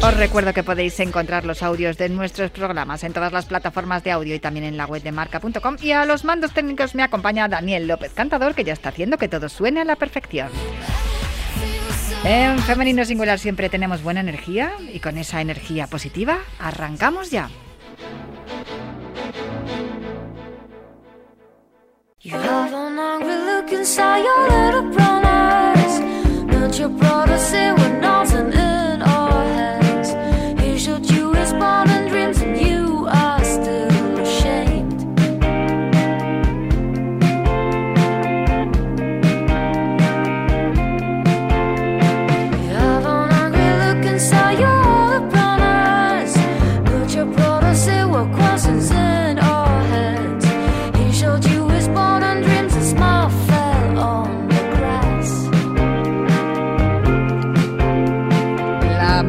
Os recuerdo que podéis encontrar los audios de nuestros programas en todas las plataformas de audio y también en la web de marca.com. Y a los mandos técnicos me acompaña Daniel López Cantador, que ya está haciendo que todo suene a la perfección. En Femenino Singular siempre tenemos buena energía y con esa energía positiva arrancamos ya.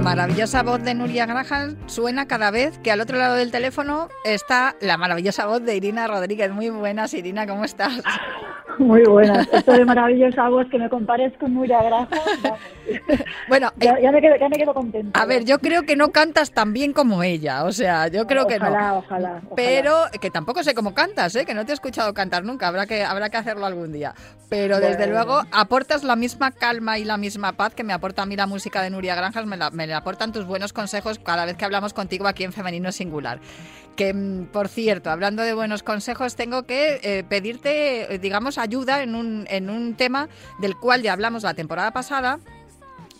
Maravillosa voz de Nuria Graham suena cada vez que al otro lado del teléfono está la maravillosa voz de Irina Rodríguez. Muy buenas, Irina, ¿cómo estás? Muy buenas. Esto de maravillosa voz que me compares con Nuria vamos. Bueno, ya, eh, ya me quedo, ya me quedo contenta. a ver, yo creo que no cantas tan bien como ella, o sea, yo creo que no. Ojalá, ojalá. Pero que tampoco sé cómo cantas, ¿eh? que no te he escuchado cantar nunca, habrá que, habrá que hacerlo algún día. Pero desde luego aportas la misma calma y la misma paz que me aporta a mí la música de Nuria Granjas, me la, me la aportan tus buenos consejos cada vez que hablamos contigo aquí en Femenino Singular. Que, mm, por cierto, hablando de buenos consejos, tengo que eh, pedirte, eh, digamos, ayuda en un, en un tema del cual ya hablamos la temporada pasada,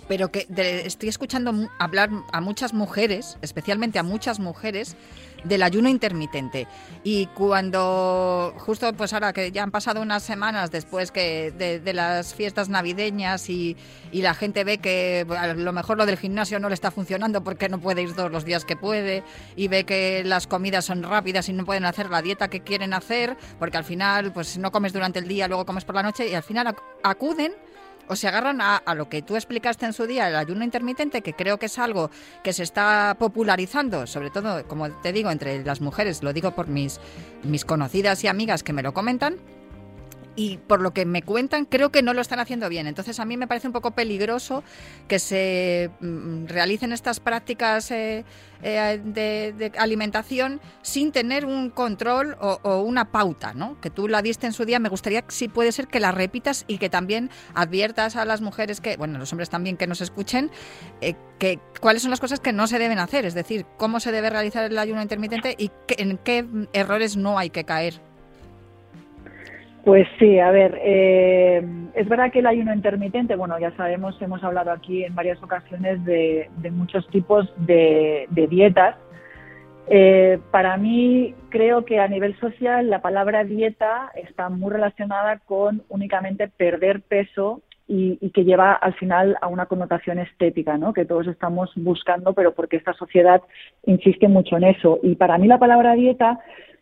pero que de- estoy escuchando hablar a muchas mujeres, especialmente a muchas mujeres, del ayuno intermitente. Y cuando, justo pues ahora que ya han pasado unas semanas después que de, las fiestas navideñas y, y la gente ve que a lo mejor lo del gimnasio no le está funcionando porque no puede ir todos los días que puede y ve que las comidas son rápidas y no pueden hacer la dieta que quieren hacer porque al final pues no comes durante el día, luego comes por la noche y al final ac- acuden o se agarran a, lo que tú explicaste en su día, el ayuno intermitente, que creo que es algo que se está popularizando, sobre todo, como te digo, entre las mujeres, lo digo por mis, mis conocidas y amigas que me lo comentan. Y por lo que me cuentan, creo que no lo están haciendo bien. Entonces, a mí me parece un poco peligroso que se mm, realicen estas prácticas eh, eh, de, alimentación sin tener un control o, o una pauta, ¿no? Que tú la diste en su día. Me gustaría, si puede ser, que la repitas y que también adviertas a las mujeres que, bueno, los hombres también que nos escuchen, eh, que cuáles son las cosas que no se deben hacer. Es decir, cómo se debe realizar el ayuno intermitente y que- en qué errores no hay que caer. Pues sí, a ver, eh, es verdad que el ayuno intermitente, bueno, ya sabemos, hemos hablado aquí en varias ocasiones de, muchos tipos de, de dietas. Eh, para mí, creo que a nivel social la palabra dieta está muy relacionada con únicamente perder peso y, y que lleva al final a una connotación estética, ¿no? Que todos estamos buscando, pero porque esta sociedad insiste mucho en eso. Y para mí la palabra dieta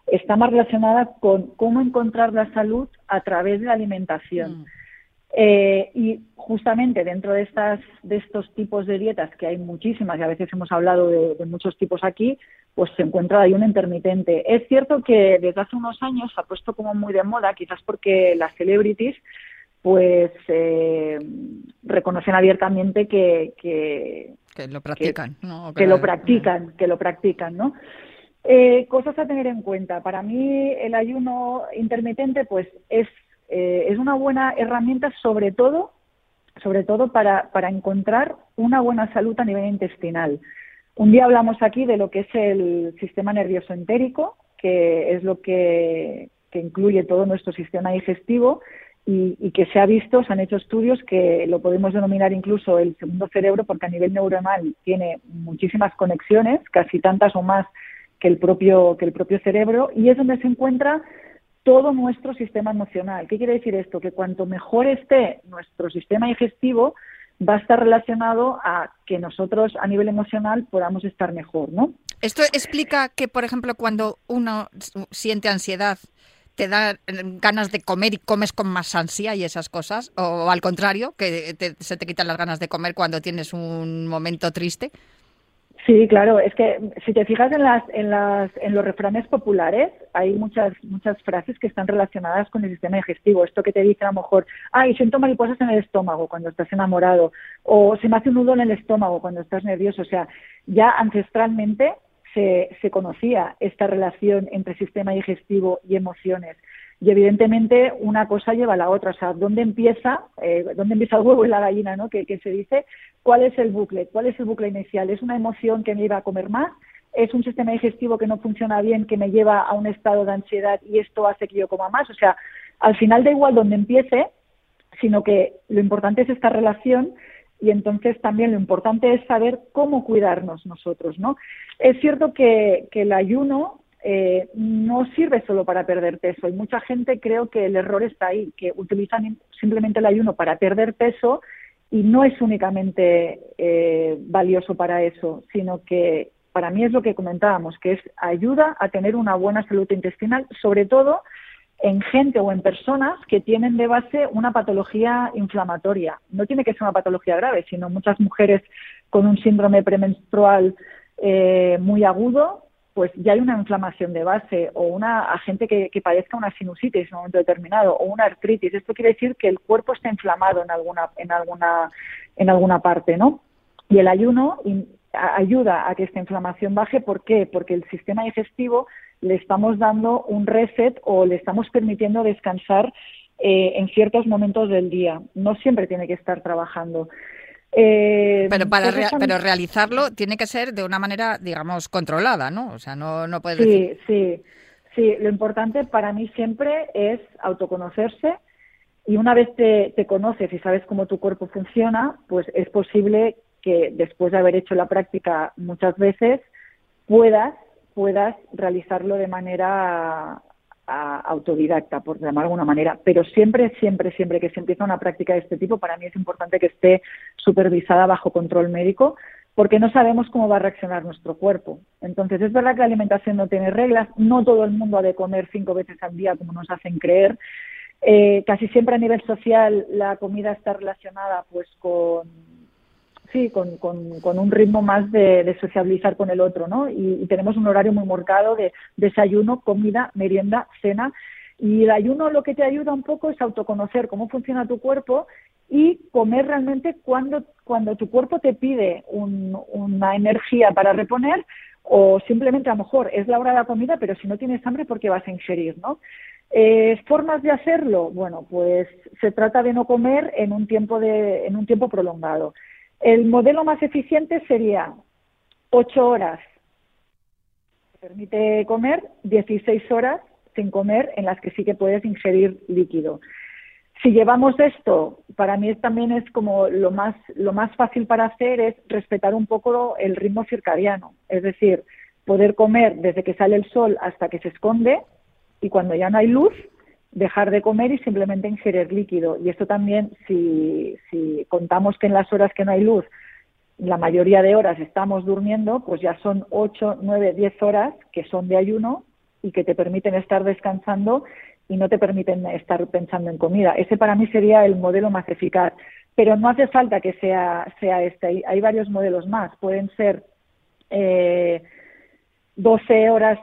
está más relacionada con cómo encontrar la salud a través de la alimentación. Mm. Eh, y justamente dentro de estas de estos tipos de dietas que hay muchísimas y a veces hemos hablado de, de muchos tipos aquí, pues se encuentra ahí un intermitente. Es cierto que desde hace unos años se ha puesto como muy de moda, quizás porque las celebrities pues eh, reconocen abiertamente que, que, Que lo practican, ¿no? que lo practican, que lo practican, ¿no? Eh, cosas a tener en cuenta. Para mí el ayuno intermitente, pues es eh, es una buena herramienta, sobre todo, sobre todo para para encontrar una buena salud a nivel intestinal. Un día hablamos aquí de lo que es el sistema nervioso entérico, que es lo que que incluye todo nuestro sistema digestivo y, que se ha visto, se han hecho estudios que lo podemos denominar incluso el segundo cerebro porque a nivel neuronal tiene muchísimas conexiones, casi tantas o más que el propio, que el propio cerebro, y es donde se encuentra todo nuestro sistema emocional. ¿Qué quiere decir esto? Que cuanto mejor esté nuestro sistema digestivo, va a estar relacionado a que nosotros a nivel emocional podamos estar mejor, ¿no? Esto explica que, por ejemplo, cuando uno siente ansiedad, te da ganas de comer y comes con más ansia y esas cosas, o al contrario, que se te quitan las ganas de comer cuando tienes un momento triste. Sí, claro, es que si te fijas en las, en las, en los refranes populares, hay muchas, muchas frases que están relacionadas con el sistema digestivo. Esto que te dice a lo mejor, ay, siento mariposas en el estómago cuando estás enamorado, o se me hace un nudo en el estómago cuando estás nervioso. O sea, ya ancestralmente se, se conocía esta relación entre sistema digestivo y emociones. Y evidentemente una cosa lleva a la otra. O sea, ¿dónde empieza, eh, dónde empieza el huevo y la gallina, ¿no? Que, que se dice, ¿cuál es el bucle? ¿Cuál es el bucle inicial? ¿Es una emoción que me lleva a comer más? ¿Es un sistema digestivo que no funciona bien, que me lleva a un estado de ansiedad y esto hace que yo coma más? O sea, al final da igual dónde empiece, sino que lo importante es esta relación y entonces también lo importante es saber cómo cuidarnos nosotros, ¿no? Es cierto que, que el ayuno eh, no sirve solo para perder peso. Y mucha gente creo que el error está ahí, que utilizan simplemente el ayuno para perder peso y no es únicamente eh, valioso para eso, sino que para mí es lo que comentábamos, que es ayuda a tener una buena salud intestinal, sobre todo en gente o en personas que tienen de base una patología inflamatoria. No tiene que ser una patología grave, sino muchas mujeres con un síndrome premenstrual eh, muy agudo pues ya hay una inflamación de base o una agente que, que padezca una sinusitis en un momento determinado o una artritis. Esto quiere decir que el cuerpo está inflamado en alguna, en alguna, en alguna parte, ¿no? Y el ayuno ayuda a que esta inflamación baje. ¿Por qué? Porque el sistema digestivo le estamos dando un reset o le estamos permitiendo descansar eh, en ciertos momentos del día. No siempre tiene que estar trabajando. Eh, pero para pero realizarlo tiene que ser de una manera, digamos, controlada, ¿no? O sea, no, no puedes sí, Sí, sí. Lo importante para mí siempre es autoconocerse y una vez te, te conoces y sabes cómo tu cuerpo funciona, pues es posible que después de haber hecho la práctica muchas veces puedas puedas realizarlo de manera autodidacta, por llamar alguna manera, pero siempre, siempre, siempre que se empieza una práctica de este tipo, para mí es importante que esté supervisada bajo control médico, porque no sabemos cómo va a reaccionar nuestro cuerpo. Entonces, es verdad que la alimentación no tiene reglas, no todo el mundo ha de comer cinco veces al día como nos hacen creer. Eh, casi siempre a nivel social la comida está relacionada pues con sí, con, con, un ritmo más de, sociabilizar con el otro, ¿no? Y, tenemos un horario muy marcado de desayuno, comida, merienda, cena. Y el ayuno lo que te ayuda un poco es autoconocer cómo funciona tu cuerpo y comer realmente cuando, cuando tu cuerpo te pide una energía para reponer o simplemente a lo mejor es la hora de la comida, pero si no tienes hambre, porque vas a ingerir, ¿no? Eh, formas de hacerlo, bueno, pues se trata de no comer en un tiempo de, en un tiempo prolongado. El modelo más eficiente sería ocho horas. Permite comer 16 horas sin comer en las que sí que puedes ingerir líquido. Si llevamos esto, para mí también es como lo más, lo más fácil para hacer es respetar un poco el ritmo circadiano, es decir, poder comer desde que sale el sol hasta que se esconde y cuando ya no hay luz, dejar de comer y simplemente ingerir líquido. Y esto también, si, si contamos que en las horas que no hay luz, la mayoría de horas estamos durmiendo, pues ya son 8, 9, 10 horas que son de ayuno y que te permiten estar descansando y no te permiten estar pensando en comida. Ese para mí sería el modelo más eficaz. Pero no hace falta que sea, sea este. Hay, varios modelos más. Pueden ser eh, 12 horas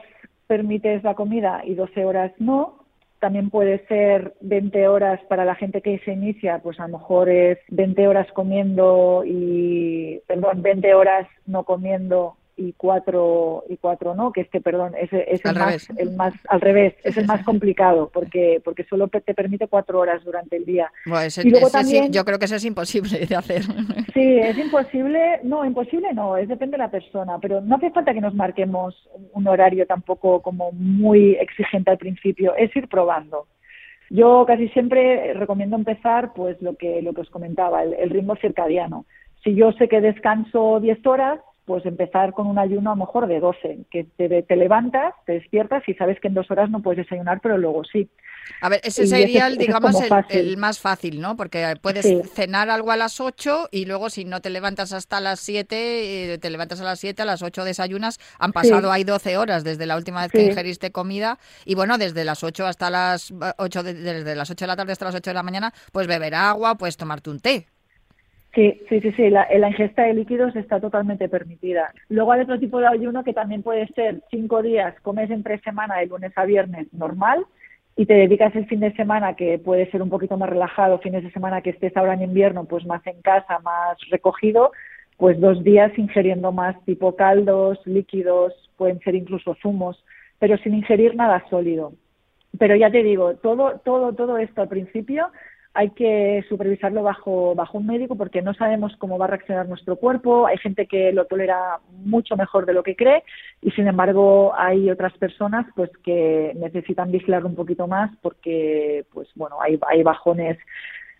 permites la comida y 12 horas no, también puede ser 20 horas para la gente que se inicia, pues a lo mejor es 20 horas comiendo y, perdón, 20 horas no comiendo y cuatro y cuatro no, que este, perdón, es, es el, más, el más al revés, es el más complicado porque porque solo te permite cuatro horas durante el día. y luego también, yo creo que eso es imposible de hacer. Sí, es imposible, no, imposible no, es depende de la persona, pero no hace falta que nos marquemos un horario tampoco como muy exigente al principio, es ir probando. Yo casi siempre recomiendo empezar, pues lo que, lo que os comentaba, el, ritmo circadiano. Si yo sé que descanso 10 horas, pues empezar con un ayuno a lo mejor de 12, que te, te levantas, te despiertas y sabes que en dos horas no puedes desayunar, pero luego sí. A ver, ese sería, el, digamos, el, más fácil, ¿no? Porque puedes cenar algo a las 8 y luego si no te levantas hasta las 7, eh, te levantas a las 7, a las 8 desayunas, han pasado ahí 12 horas desde la última vez que ingeriste comida y bueno, desde las 8 hasta las 8, desde las 8 de la tarde hasta las 8 de la mañana, pues beber agua, puedes tomarte un té. Sí, sí, sí, sí. La, la, ingesta de líquidos está totalmente permitida. Luego hay otro tipo de ayuno que también puede ser cinco días, comes entre semana de lunes a viernes normal y te dedicas el fin de semana, que puede ser un poquito más relajado, fines de semana que estés ahora en invierno, pues más en casa, más recogido, pues dos días ingiriendo más tipo caldos, líquidos, pueden ser incluso zumos, pero sin ingerir nada sólido. Pero ya te digo, todo, todo, todo esto al principio hay que supervisarlo bajo, bajo un médico porque no sabemos cómo va a reaccionar nuestro cuerpo. Hay gente que lo tolera mucho mejor de lo que cree y, sin embargo, hay otras personas pues que necesitan vigilar un poquito más porque, pues bueno, hay, hay bajones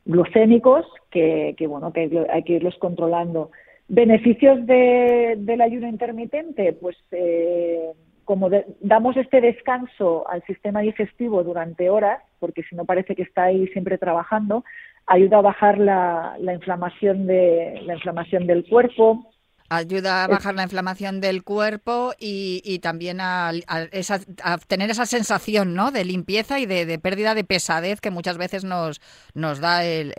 glucémicos que, que bueno, que hay que irlos controlando. Beneficios de, del ayuno intermitente, pues eh, como damos este descanso al sistema digestivo durante horas, porque si no parece que está ahí siempre trabajando, ayuda a bajar la, la inflamación de la inflamación del cuerpo, Ayuda a bajar la inflamación del cuerpo y, también a, tener esa sensación ¿no? de limpieza y de, pérdida de pesadez que muchas veces nos, nos da el,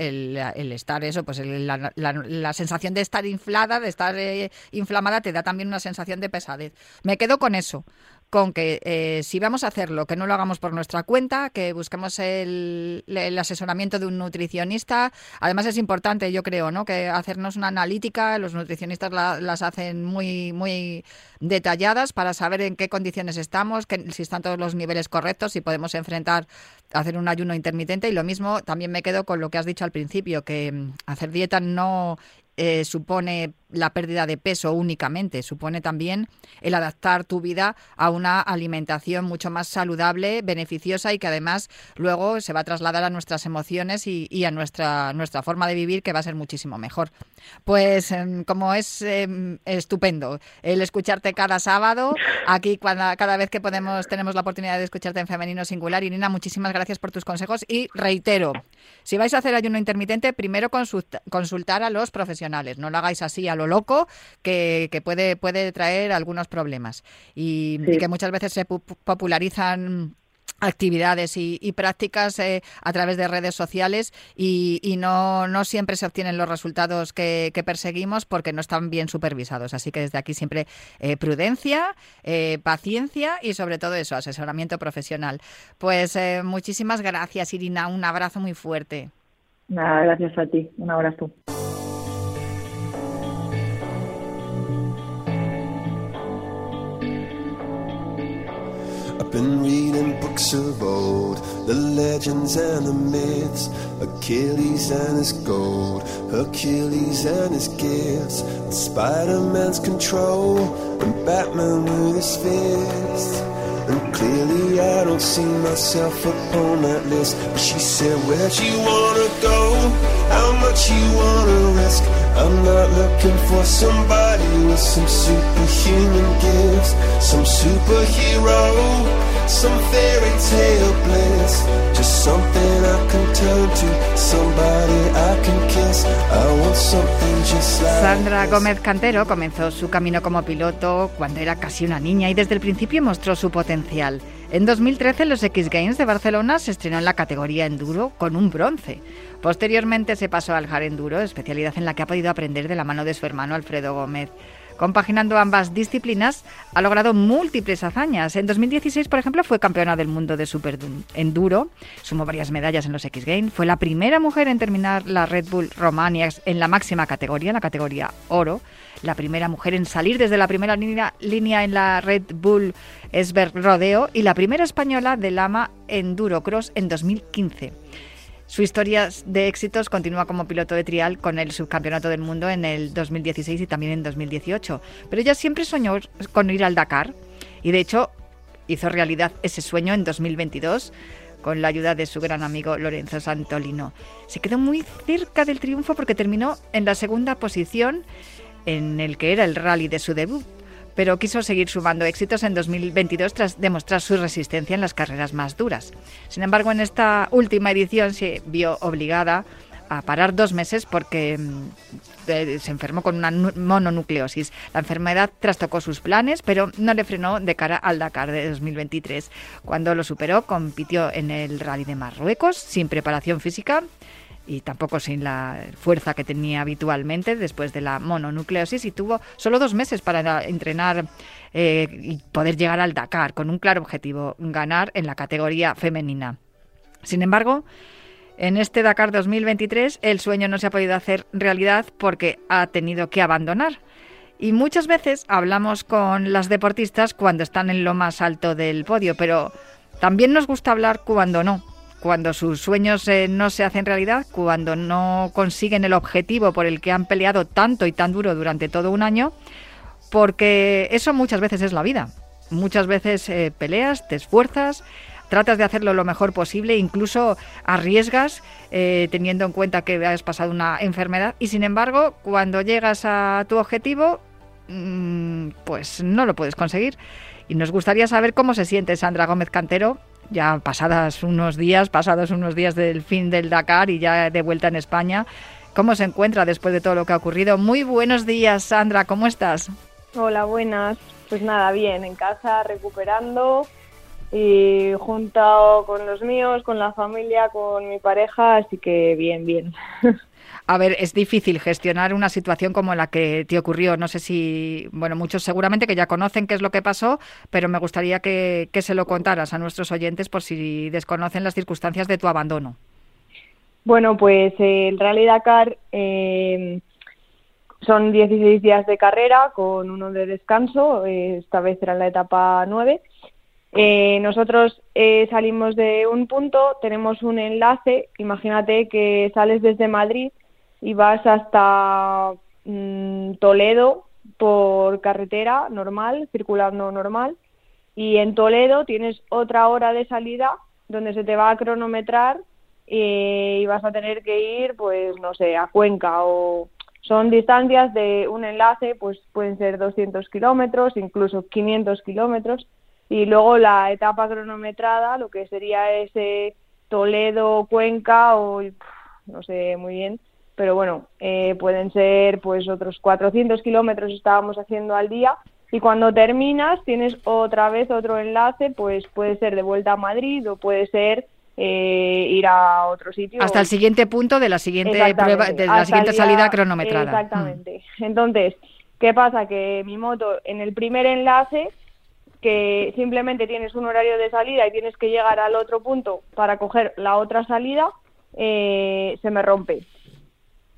estar eso, pues la, sensación de estar inflada, de estar eh, inflamada, te da también una sensación de pesadez. Me quedo con eso, con que eh, si vamos a hacerlo, que no lo hagamos por nuestra cuenta, que busquemos el, asesoramiento de un nutricionista. Además es importante, yo creo, ¿no? que hacernos una analítica, los nutricionistas las hacen muy, muy detalladas para saber en qué condiciones estamos, que, si están todos los niveles correctos, si podemos enfrentar hacer un ayuno intermitente y lo mismo también me quedo con lo que has dicho al principio, que mm, hacer dieta no eh, supone la pérdida de peso únicamente, supone también el adaptar tu vida a una alimentación mucho más saludable, beneficiosa y que además luego se va a trasladar a nuestras emociones y, a nuestra, nuestra forma de vivir que va a ser muchísimo mejor. Pues em, como es em, estupendo el escucharte cada sábado, aquí cuando, cada vez que podemos tenemos la oportunidad de escucharte en femenino singular. Irina, muchísimas gracias por tus consejos y reitero, si vais a hacer ayuno intermitente, primero consultar a los profesionales no lo hagáis así a lo loco, que, puede, puede traer algunos problemas. Y, que muchas veces se popularizan actividades y, prácticas eh, a través de redes sociales y, no, no, siempre se obtienen los resultados que, perseguimos porque no están bien supervisados. Así que desde aquí siempre eh, prudencia, eh, paciencia y sobre todo eso, asesoramiento profesional. Pues muchísimas gracias, Irina. Un abrazo muy fuerte. Nada, gracias a ti. Un abrazo. Been reading books of old, the legends and the myths, Achilles and his gold, Hercules and his gifts, Spider Man's control, and Batman with his fists. And clearly I don't see myself upon that list. But she said, Where'd you wanna go? How much you wanna risk? I'm not looking for somebody with some superhuman gifts, some superhero. some fairy tale bliss. Just something I can turn to, somebody I can kiss. I want something just like Sandra Gómez Cantero comenzó su camino como piloto cuando era casi una niña y desde el principio mostró su potencial. En 2013 los X Games de Barcelona se estrenó en la categoría enduro con un bronce. Posteriormente se pasó al hard enduro, especialidad en la que ha podido aprender de la mano de su hermano Alfredo Gómez. Compaginando ambas disciplinas, ha logrado múltiples hazañas. En 2016, por ejemplo, fue campeona del mundo de Super Enduro, sumó varias medallas en los X Games, fue la primera mujer en terminar la Red Bull Romania en la máxima categoría, la categoría oro, la primera mujer en salir desde la primera línea, en la Red Bull Esberg Rodeo y la primera española de Lama Enduro Cross en 2015. Su historia de éxitos continúa como piloto de trial con el subcampeonato del mundo en el 2016 y también en 2018. Pero ella siempre soñó con ir al Dakar y de hecho hizo realidad ese sueño en 2022 con la ayuda de su gran amigo Lorenzo Santolino. Se quedó muy cerca del triunfo porque terminó en la segunda posición en el que era el rally de su debut pero quiso seguir sumando éxitos en 2022 tras demostrar su resistencia en las carreras más duras. Sin embargo, en esta última edición se vio obligada a parar dos meses porque mm, eh, se enfermó con una mononucleosis. La enfermedad trastocó sus planes, pero no le frenó de cara al Dakar de 2023. Cuando lo superó, compitió en el Rally de Marruecos sin preparación física y tampoco sin la fuerza que tenía habitualmente después de la mononucleosis y tuvo solo dos meses para entrenar eh, y poder llegar al Dakar con un claro objetivo, ganar en la categoría femenina. Sin embargo, en este Dakar 2023 el sueño no se ha podido hacer realidad porque ha tenido que abandonar. Y muchas veces hablamos con las deportistas cuando están en lo más alto del podio, pero también nos gusta hablar cuando no cuando sus sueños eh, no se hacen realidad, cuando no consiguen el objetivo por el que han peleado tanto y tan duro durante todo un año, porque eso muchas veces es la vida. Muchas veces eh, peleas, te esfuerzas, tratas de hacerlo lo mejor posible, incluso arriesgas eh, teniendo en cuenta que has pasado una enfermedad y sin embargo cuando llegas a tu objetivo mm, pues no lo puedes conseguir. Y nos gustaría saber cómo se siente Sandra Gómez Cantero ya pasadas unos días, pasados unos días del fin del Dakar y ya de vuelta en España. ¿Cómo se encuentra después de todo lo que ha ocurrido? Muy buenos días, Sandra, ¿cómo estás? Hola, buenas. Pues nada, bien, en casa recuperando y junto con los míos, con la familia, con mi pareja, así que bien, bien. A ver, es difícil gestionar una situación como la que te ocurrió. No sé si, bueno, muchos seguramente que ya conocen qué es lo que pasó, pero me gustaría que, se lo contaras a nuestros oyentes por si desconocen las circunstancias de tu abandono. Bueno, pues el Rally Dakar eh, son 16 días de carrera con uno de descanso, eh, esta vez era la etapa 9. Eh, nosotros salimos de un punto, tenemos un enlace, imagínate que sales desde Madrid y vas hasta mm, Toledo por carretera normal, circulando normal, y en Toledo tienes otra hora de salida donde se te va a cronometrar y vas a tener que ir, pues no sé, a Cuenca o son distancias de un enlace, pues pueden ser 200 kilómetros, incluso 500 kilómetros, y luego la etapa cronometrada, lo que sería ese Toledo-Cuenca o no sé muy bien, pero bueno, eh, pueden ser pues otros 400 kilómetros estábamos haciendo al día y cuando terminas tienes otra vez otro enlace, pues puede ser de vuelta a Madrid o puede ser eh, ir a otro sitio. Hasta el siguiente punto de la siguiente prueba, de la siguiente salida cronometrada. Exactamente. Mm. Entonces, ¿qué pasa? Que mi moto en el primer enlace que simplemente tienes un horario de salida y tienes que llegar al otro punto para coger la otra salida, eh, se me rompe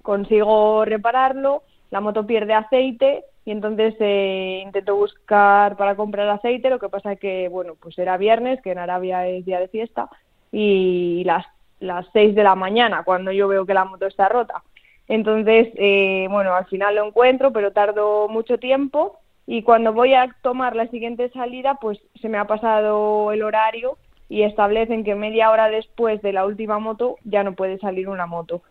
consigo repararlo, la moto pierde aceite y entonces eh, intento buscar para comprar aceite, lo que pasa que, bueno, pues era viernes, que en Arabia es día de fiesta, y las, las 6 de la mañana, cuando yo veo que la moto está rota. Entonces, eh, bueno, al final lo encuentro, pero tardo mucho tiempo. Y cuando voy a tomar la siguiente salida, pues se me ha pasado el horario y establecen que media hora después de la última moto ya no puede salir una moto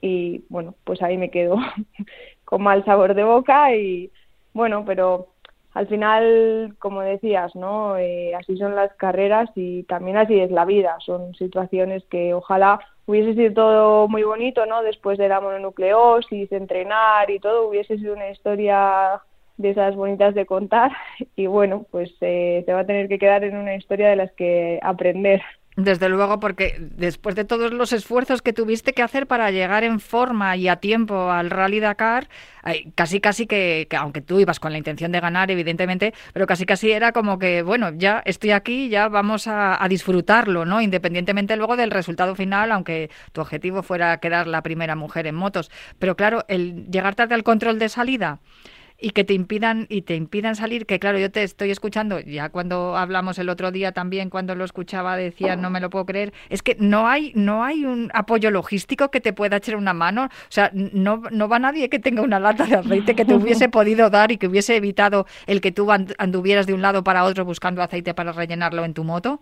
y bueno, pues ahí me quedo con mal sabor de boca y bueno, pero al final, como decías, ¿no? Eh, así son las carreras y también así es la vida. Son situaciones que ojalá hubiese sido todo muy bonito, ¿no? Después de la mononucleosis, entrenar y todo, hubiese sido una historia de esas bonitas de contar y bueno, pues eh, se va a tener que quedar en una historia de las que aprender. Desde luego, porque después de todos los esfuerzos que tuviste que hacer para llegar en forma y a tiempo al Rally Dakar, casi casi que, aunque tú ibas con la intención de ganar, evidentemente, pero casi casi era como que, bueno, ya estoy aquí, ya vamos a, a disfrutarlo, ¿no? Independientemente luego del resultado final, aunque tu objetivo fuera quedar la primera mujer en motos. Pero claro, el llegar tarde al control de salida y que te impidan y te impidan salir que claro yo te estoy escuchando ya cuando hablamos el otro día también cuando lo escuchaba decía no me lo puedo creer es que no hay no hay un apoyo logístico que te pueda echar una mano. O sea no no va nadie que tenga una lata de aceite que te hubiese podido dar y que hubiese evitado el que tú anduvieras de un lado para otro buscando aceite para rellenarlo en tu moto.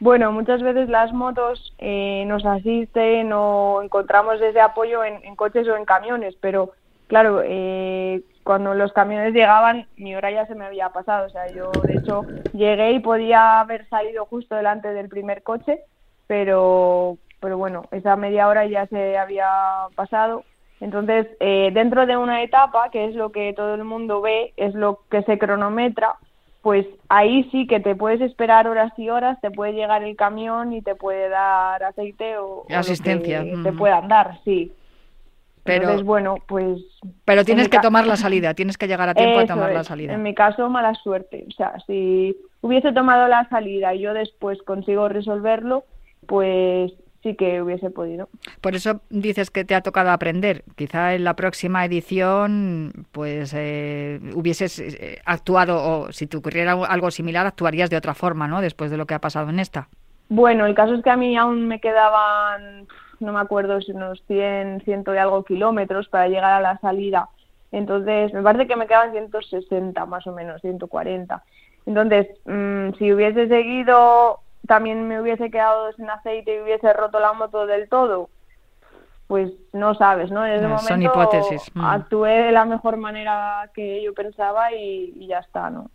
Bueno, muchas veces las motos eh, nos asisten o encontramos ese apoyo en, en coches o en camiones, pero claro, eh, cuando los camiones llegaban, mi hora ya se me había pasado. O sea, yo de hecho llegué y podía haber salido justo delante del primer coche, pero, pero bueno, esa media hora ya se había pasado. Entonces, eh, dentro de una etapa, que es lo que todo el mundo ve, es lo que se cronometra, pues ahí sí que te puedes esperar horas y horas, te puede llegar el camión y te puede dar aceite o, asistencia. te puedan dar, sí. Pero, bueno, pues... Pero tienes que tomar la salida, tienes que llegar a tiempo a tomar la salida. En mi caso, mala suerte. O sea, si hubiese tomado la salida y yo después consigo resolverlo, pues sí que hubiese podido. Por eso dices que te ha tocado aprender. Quizá en la próxima edición, pues eh, hubieses eh, actuado, o si te ocurriera algo similar, actuarías de otra forma, ¿no? Después de lo que ha pasado en esta. Bueno, el caso es que a mí aún me quedaban no me acuerdo si unos 100, ciento y algo kilómetros para llegar a la salida. Entonces, me parece que me quedaban 160 más o menos, 140. Entonces, mm, si hubiese seguido, también me hubiese quedado sin aceite y hubiese roto la moto del todo. Pues no sabes, ¿no? En ese momento son hipótesis. Mm. actué de la mejor manera que yo pensaba y, y ya está, ¿no?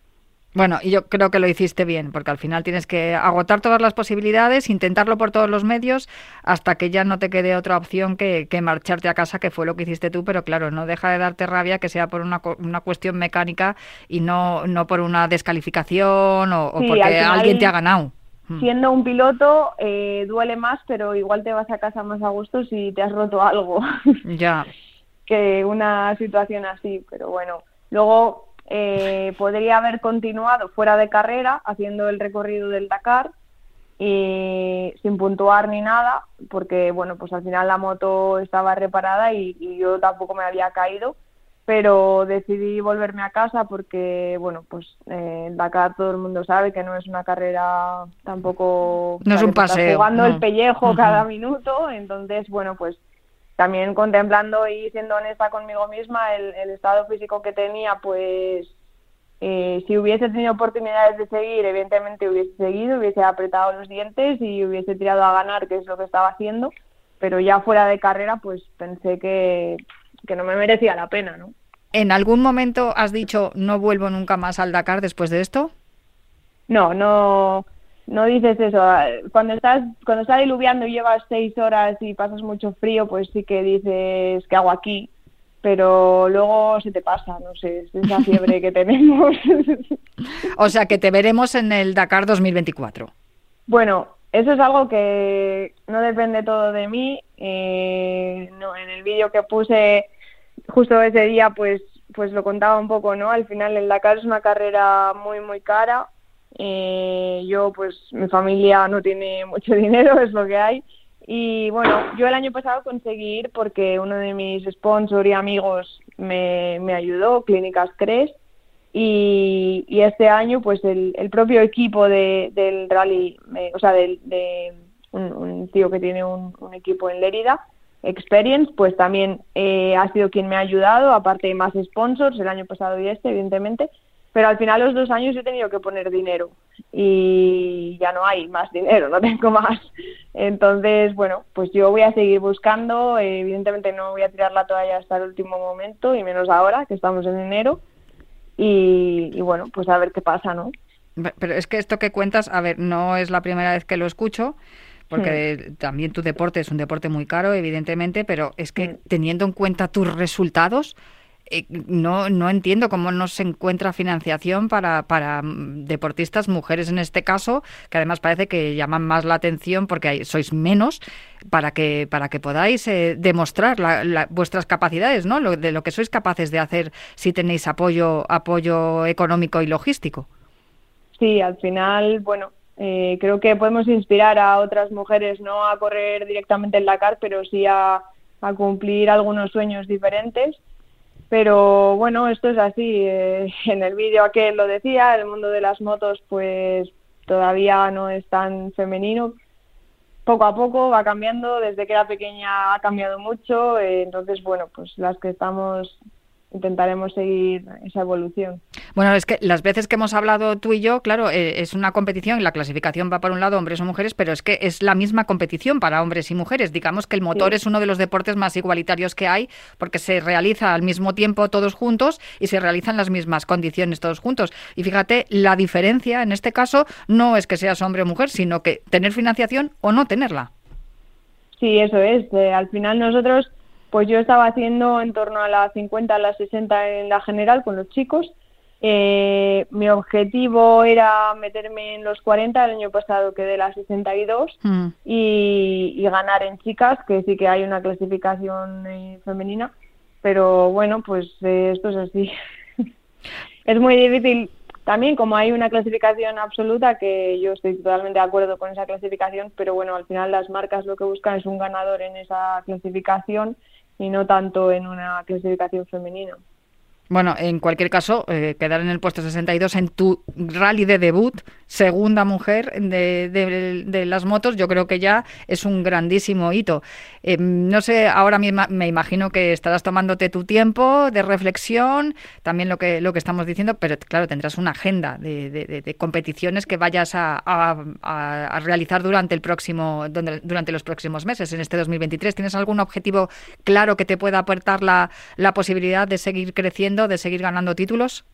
Bueno, y yo creo que lo hiciste bien, porque al final tienes que agotar todas las posibilidades, intentarlo por todos los medios, hasta que ya no te quede otra opción que, marcharte a casa, que fue lo que hiciste tú, pero claro, no deja de darte rabia que sea por una, una cuestión mecánica y no, no por una descalificación o, porque alguien te ha ganado. Mm. Siendo un piloto eh, duele más, pero igual te vas a casa más a gusto si te has roto algo. Ya. que una situación así, pero bueno. Luego eh, podría haber continuado fuera de carrera haciendo el recorrido del Dakar y sin puntuar ni nada porque bueno pues al final la moto estaba reparada y, yo tampoco me había caído pero decidí volverme a casa porque bueno pues eh, el Dakar todo el mundo sabe que no es una carrera tampoco no es un paseo jugando el pellejo cada minuto entonces bueno pues también contemplando y siendo honesta conmigo misma, el, estado físico que tenía, pues eh, si hubiese tenido oportunidades de seguir, evidentemente hubiese seguido, hubiese apretado los dientes y hubiese tirado a ganar, que es lo que estaba haciendo, pero ya fuera de carrera, pues pensé que, que no me merecía la pena, ¿no? ¿En algún momento has dicho no vuelvo nunca más al Dakar después de esto? No, no, no dices eso. Cuando estás, cuando está diluviando y llevas seis horas y pasas mucho frío, pues sí que dices, ¿qué hago aquí? Pero luego se te pasa, no sé, es esa fiebre que tenemos. o sea, que te veremos en el Dakar 2024. Bueno, eso es algo que no depende todo de mí. Eh, no, en el vídeo que puse justo ese día, pues, pues lo contaba un poco, ¿no? Al final el Dakar es una carrera muy, muy cara eh, yo, pues, mi familia no tiene mucho dinero, es lo que hay. Y bueno, yo el año pasado conseguí ir porque uno de mis sponsors y amigos me, me ayudó, Clínicas Cres. Y, este año, pues, el, el propio equipo de, del rally, o sea, de, de un, tío que tiene un, equipo en Lérida, Experience, pues también eh, ha sido quien me ha ayudado, aparte de más sponsors, el año pasado y este, evidentemente pero al final los dos años he tenido que poner dinero y ya no hay más dinero, no tengo más. Entonces, bueno, pues yo voy a seguir buscando, evidentemente no voy a tirar la toalla hasta el último momento y menos ahora que estamos en enero y, bueno, pues a ver qué pasa, ¿no? Pero es que esto que cuentas, a ver, no es la primera vez que lo escucho, porque también tu deporte es un deporte muy caro, evidentemente, pero es que teniendo en cuenta tus resultados, eh, no, no entiendo cómo no se encuentra financiación para, para mm, deportistas mujeres en este caso, que además parece que llaman más la atención porque sois menos para que para que podáis eh, demostrar vuestras capacidades, ¿no? Lo, de lo que sois capaces de hacer si tenéis apoyo apoyo económico y logístico. Sí, al final, bueno, eh, creo que podemos inspirar a otras mujeres no a correr directamente en la CAR, pero sí a, cumplir algunos sueños diferentes. Pero bueno, esto es así. Eh, en el vídeo aquel lo decía, el mundo de las motos pues todavía no es tan femenino. Poco a poco va cambiando, desde que era pequeña ha cambiado mucho, eh, entonces bueno, pues las que estamos intentaremos seguir esa evolución. Bueno, es que las veces que hemos hablado tú y yo, claro, eh, es una competición, la clasificación va por un lado hombres o mujeres, pero es que es la misma competición para hombres y mujeres. Digamos que el motor es uno de los deportes más igualitarios que hay porque se realiza al mismo tiempo todos juntos y se realizan las mismas condiciones todos juntos. Y fíjate, la diferencia en este caso no es que seas hombre o mujer, sino que tener financiación o no tenerla. Sí, eso es. Eh, al final nosotros pues yo estaba haciendo en torno a las 50, a las 60 en la general con los chicos. Eh, mi objetivo era meterme en los 40, el año pasado quedé las 62 mm. y, y, ganar en chicas, que sí que hay una clasificación eh, femenina, pero bueno, pues eh, esto es así. es muy difícil también, como hay una clasificación absoluta, que yo estoy totalmente de acuerdo con esa clasificación, pero bueno, al final las marcas lo que buscan es un ganador en esa clasificación y no tanto en una clasificación femenina. Bueno, en cualquier caso, eh, quedar en el puesto 62 en tu rally de debut, segunda mujer de, de, las motos, yo creo que ya es un grandísimo hito. Eh, no sé, ahora mismo me imagino que estarás tomándote tu tiempo de reflexión, también lo que, lo que estamos diciendo, pero claro, tendrás una agenda de, competiciones que vayas a, a, realizar durante, el próximo, durante los próximos meses, en este 2023. ¿Tienes algún objetivo claro que te pueda aportar la, la posibilidad de seguir creciendo? de seguir ganando títulos?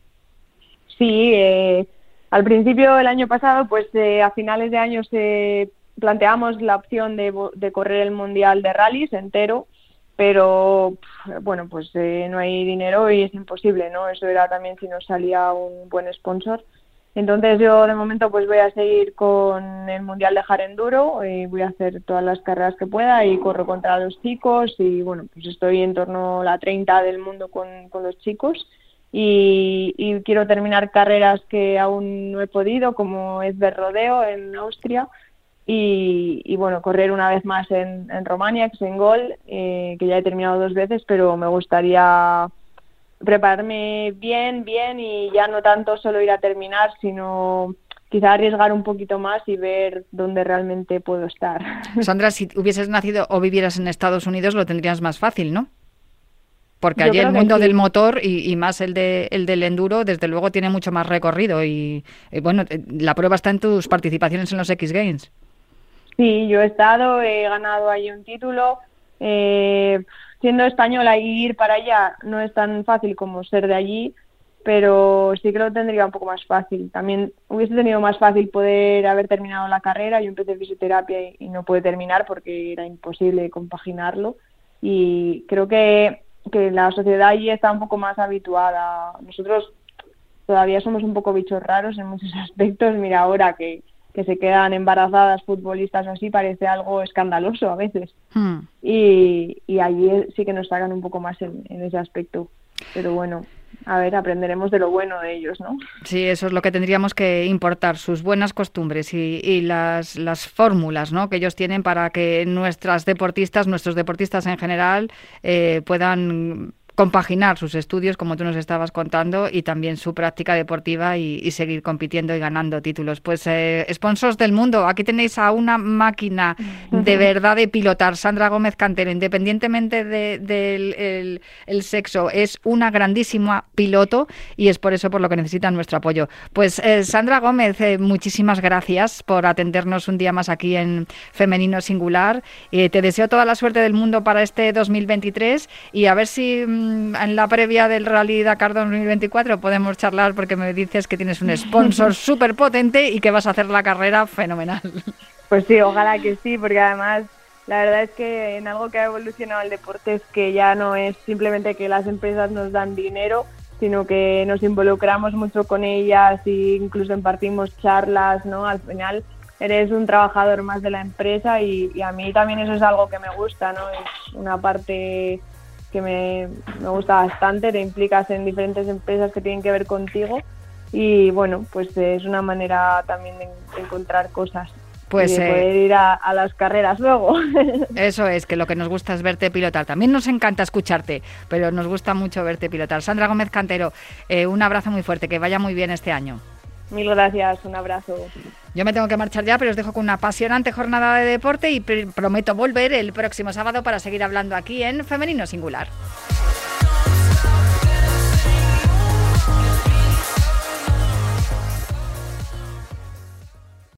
Sí, eh, al principio del año pasado, pues eh, a finales de año se planteamos la opción de, correr el Mundial de Rallys entero, pero bueno, pues eh, no hay dinero y es imposible, ¿no? Eso era también si nos salía un buen sponsor. Entonces yo de momento pues voy a seguir con el Mundial de Jarenduro y voy a hacer todas las carreras que pueda y corro contra los chicos y bueno, pues estoy en torno a la 30 del mundo con los chicos y, quiero terminar carreras que aún no he podido como es ver rodeo en Austria y, bueno, correr una vez más en, en Romania, que es en Gol, eh, que ya he terminado dos veces, pero me gustaría prepararme bien, bien y ya no tanto solo ir a terminar, sino quizá arriesgar un poquito más y ver dónde realmente puedo estar. Sandra, si hubieses nacido o vivieras en Estados Unidos lo tendrías más fácil, ¿no? Porque allí el mundo del motor y, más el, de, el del enduro, desde luego, tiene mucho más recorrido. Y, bueno, eh, la prueba está en tus participaciones en los X Games. Sí, yo he estado, he ganado ahí un título. Eh, siendo española y ir para allá no es tan fácil como ser de allí, pero sí que lo tendría un poco más fácil. También hubiese tenido más fácil poder haber terminado la carrera. Yo empecé fisioterapia y, no pude terminar porque era imposible compaginarlo. Y creo que, que la sociedad allí está un poco más habituada. Nosotros todavía somos un poco bichos raros en muchos aspectos. Mira, ahora que, que se quedan embarazadas futbolistas o así parece algo escandaloso a veces. Hmm. Y, y allí sí que nos sacan un poco más en, ese aspecto. Pero bueno, a ver, aprenderemos de lo bueno de ellos, ¿no? Sí, eso es lo que tendríamos que importar, sus buenas costumbres y, y las, las fórmulas ¿no? que ellos tienen para que nuestras deportistas, nuestros deportistas en general, eh, puedan compaginar sus estudios, como tú nos estabas contando, y también su práctica deportiva y, seguir compitiendo y ganando títulos. Pues eh, sponsors del mundo, aquí tenéis a una máquina de verdad de pilotar, Sandra Gómez Cantero, independientemente del el, sexo, es una grandísima piloto y es por eso por lo que necesitan nuestro apoyo. Pues eh, Sandra Gómez, eh, muchísimas gracias por atendernos un día más aquí en Femenino Singular. te deseo toda la suerte del mundo para este 2023 y a ver si mm, en la previa del Rally Dakar 2024 podemos charlar porque me dices que tienes un sponsor súper potente y que vas a hacer la carrera fenomenal. Pues sí, ojalá que sí, porque además la verdad es que en algo que ha evolucionado el deporte es que ya no es simplemente que las empresas nos dan dinero, sino que nos involucramos mucho con ellas e incluso impartimos charlas, ¿no? Al final eres un trabajador más de la empresa y, a mí también eso es algo que me gusta, ¿no? Es una parte que me, me gusta bastante, te implicas en diferentes empresas que tienen que ver contigo y bueno, pues es una manera también de encontrar cosas pues y poder ir a, las carreras luego. Eso es, que lo que nos gusta es verte pilotar. También nos encanta escucharte, pero nos gusta mucho verte pilotar. Sandra Gómez Cantero, eh, un abrazo muy fuerte, que vaya muy bien este año. Mil gracias, un abrazo. Yo me tengo que marchar ya, pero os dejo con una apasionante jornada de deporte y prometo volver el próximo sábado para seguir hablando aquí en Femenino Singular.